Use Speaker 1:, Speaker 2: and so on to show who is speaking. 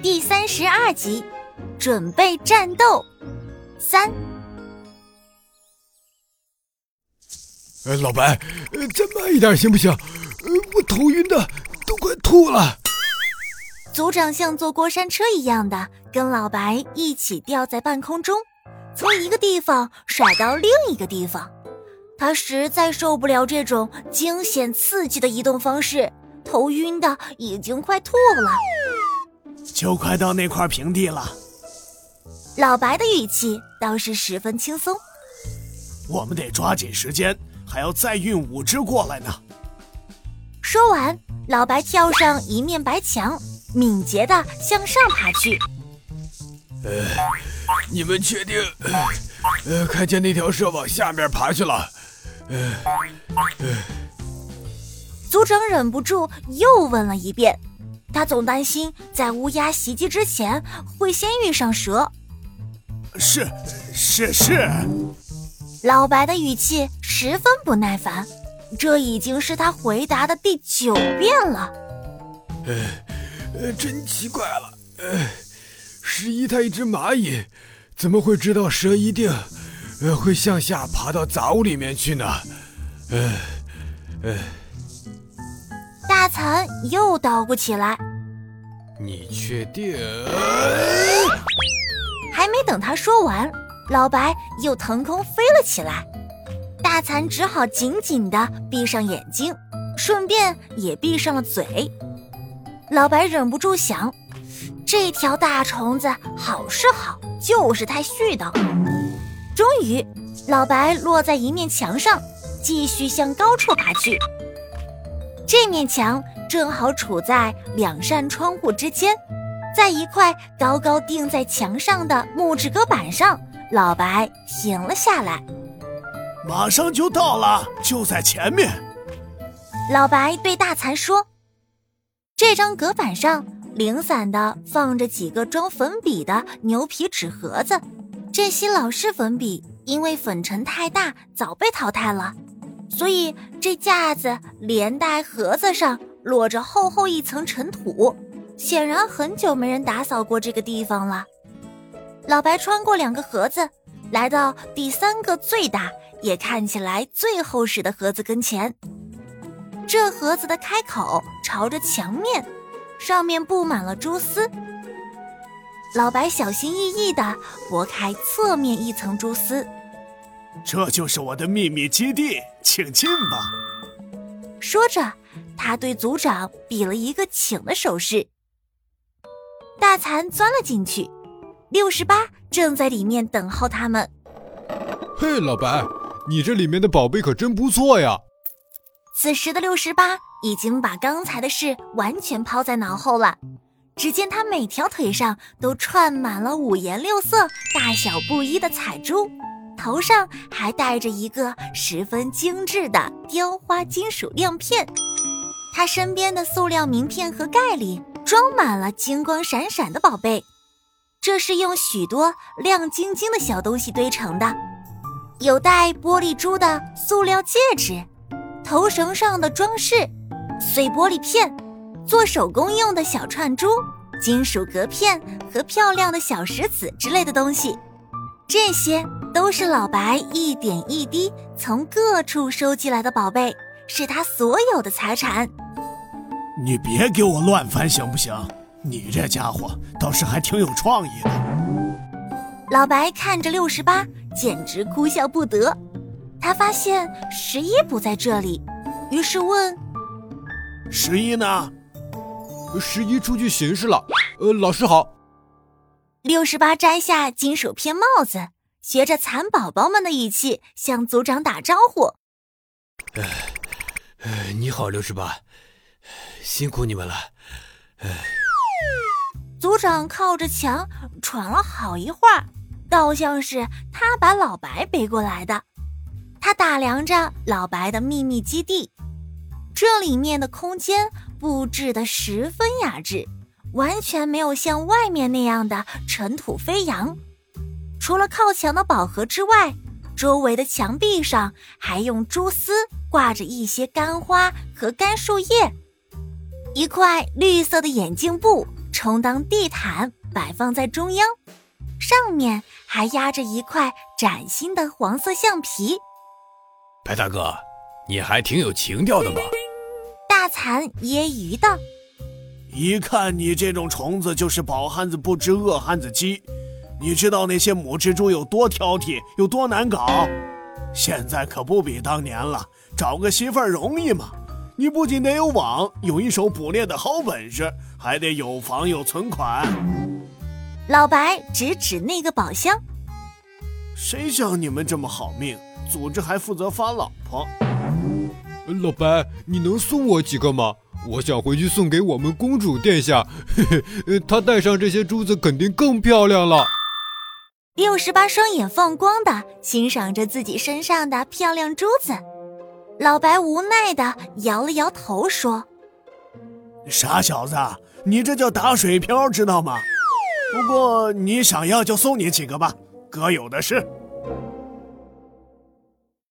Speaker 1: 第三十二集，准备战斗三。
Speaker 2: 呃，老白，呃，再慢一点行不行？呃，我头晕的都快吐了。
Speaker 1: 组长像坐过山车一样的跟老白一起吊在半空中，从一个地方甩到另一个地方。他实在受不了这种惊险刺激的移动方式，头晕的已经快吐了。
Speaker 3: 就快到那块平地了。
Speaker 1: 老白的语气倒是十分轻松。
Speaker 3: 我们得抓紧时间，还要再运五只过来呢。
Speaker 1: 说完，老白跳上一面白墙，敏捷的向上爬去。
Speaker 2: 呃，你们确定？呃，看见那条蛇往下面爬去了。呃，
Speaker 1: 呃。组长忍不住又问了一遍。他总担心在乌鸦袭击之前会先遇上蛇。
Speaker 3: 是，是是。
Speaker 1: 老白的语气十分不耐烦，这已经是他回答的第九遍了。
Speaker 2: 呃，呃，真奇怪了，呃，十一他一只蚂蚁，怎么会知道蛇一定，呃，会向下爬到杂物里面去呢？呃，
Speaker 1: 呃。大蚕又捣鼓起来。
Speaker 2: 你确定？
Speaker 1: 还没等他说完，老白又腾空飞了起来。大蚕只好紧紧地闭上眼睛，顺便也闭上了嘴。老白忍不住想：这条大虫子好是好，就是太絮叨。终于，老白落在一面墙上，继续向高处爬去。这面墙正好处在两扇窗户之间，在一块高高钉在墙上的木质隔板上，老白停了下来。
Speaker 3: 马上就到了，就在前面。
Speaker 1: 老白对大蚕说：“这张隔板上零散的放着几个装粉笔的牛皮纸盒子，这些老式粉笔因为粉尘太大，早被淘汰了。”所以这架子连带盒子上落着厚厚一层尘土，显然很久没人打扫过这个地方了。老白穿过两个盒子，来到第三个最大也看起来最厚实的盒子跟前。这盒子的开口朝着墙面，上面布满了蛛丝。老白小心翼翼地拨开侧面一层蛛丝。
Speaker 3: 这就是我的秘密基地，请进吧。
Speaker 1: 说着，他对族长比了一个请的手势。大蚕钻了进去，六十八正在里面等候他们。
Speaker 2: 嘿，老白，你这里面的宝贝可真不错呀！
Speaker 1: 此时的六十八已经把刚才的事完全抛在脑后了。只见他每条腿上都串满了五颜六色、大小不一的彩珠。头上还戴着一个十分精致的雕花金属亮片，他身边的塑料名片和盖里装满了金光闪闪的宝贝，这是用许多亮晶晶的小东西堆成的，有带玻璃珠的塑料戒指，头绳上的装饰，碎玻璃片，做手工用的小串珠，金属隔片和漂亮的小石子之类的东西，这些。都是老白一点一滴从各处收集来的宝贝，是他所有的财产。
Speaker 3: 你别给我乱翻行不行？你这家伙倒是还挺有创意的。
Speaker 1: 老白看着六十八，简直哭笑不得。他发现十一不在这里，于是问：“
Speaker 3: 十一呢？”
Speaker 2: 十一出去巡视了。呃，老师好。
Speaker 1: 六十八摘下金属片帽子。学着蚕宝宝们的语气向组长打招呼：“
Speaker 2: 哎，你好，六十八，辛苦你们了。”哎，
Speaker 1: 组长靠着墙喘了好一会儿，倒像是他把老白背过来的。他打量着老白的秘密基地，这里面的空间布置的十分雅致，完全没有像外面那样的尘土飞扬。除了靠墙的宝盒之外，周围的墙壁上还用蛛丝挂着一些干花和干树叶。一块绿色的眼镜布充当地毯摆放在中央，上面还压着一块崭新的黄色橡皮。
Speaker 2: 白大哥，你还挺有情调的嘛！
Speaker 1: 大蚕揶揄道：“
Speaker 3: 一看你这种虫子就是饱汉子不知饿汉子饥。你知道那些母蜘蛛有多挑剔，有多难搞？现在可不比当年了，找个媳妇儿容易吗？你不仅得有网，有一手捕猎的好本事，还得有房有存款。”
Speaker 1: 老白指指那个宝箱：“
Speaker 3: 谁像你们这么好命，组织还负责发老婆？”
Speaker 2: 老白，你能送我几个吗？我想回去送给我们公主殿下，嘿 嘿，她戴上这些珠子肯定更漂亮了。
Speaker 1: 六十八双眼放光的欣赏着自己身上的漂亮珠子，老白无奈的摇了摇头说：“
Speaker 3: 傻小子，你这叫打水漂，知道吗？不过你想要就送你几个吧，哥有的是。”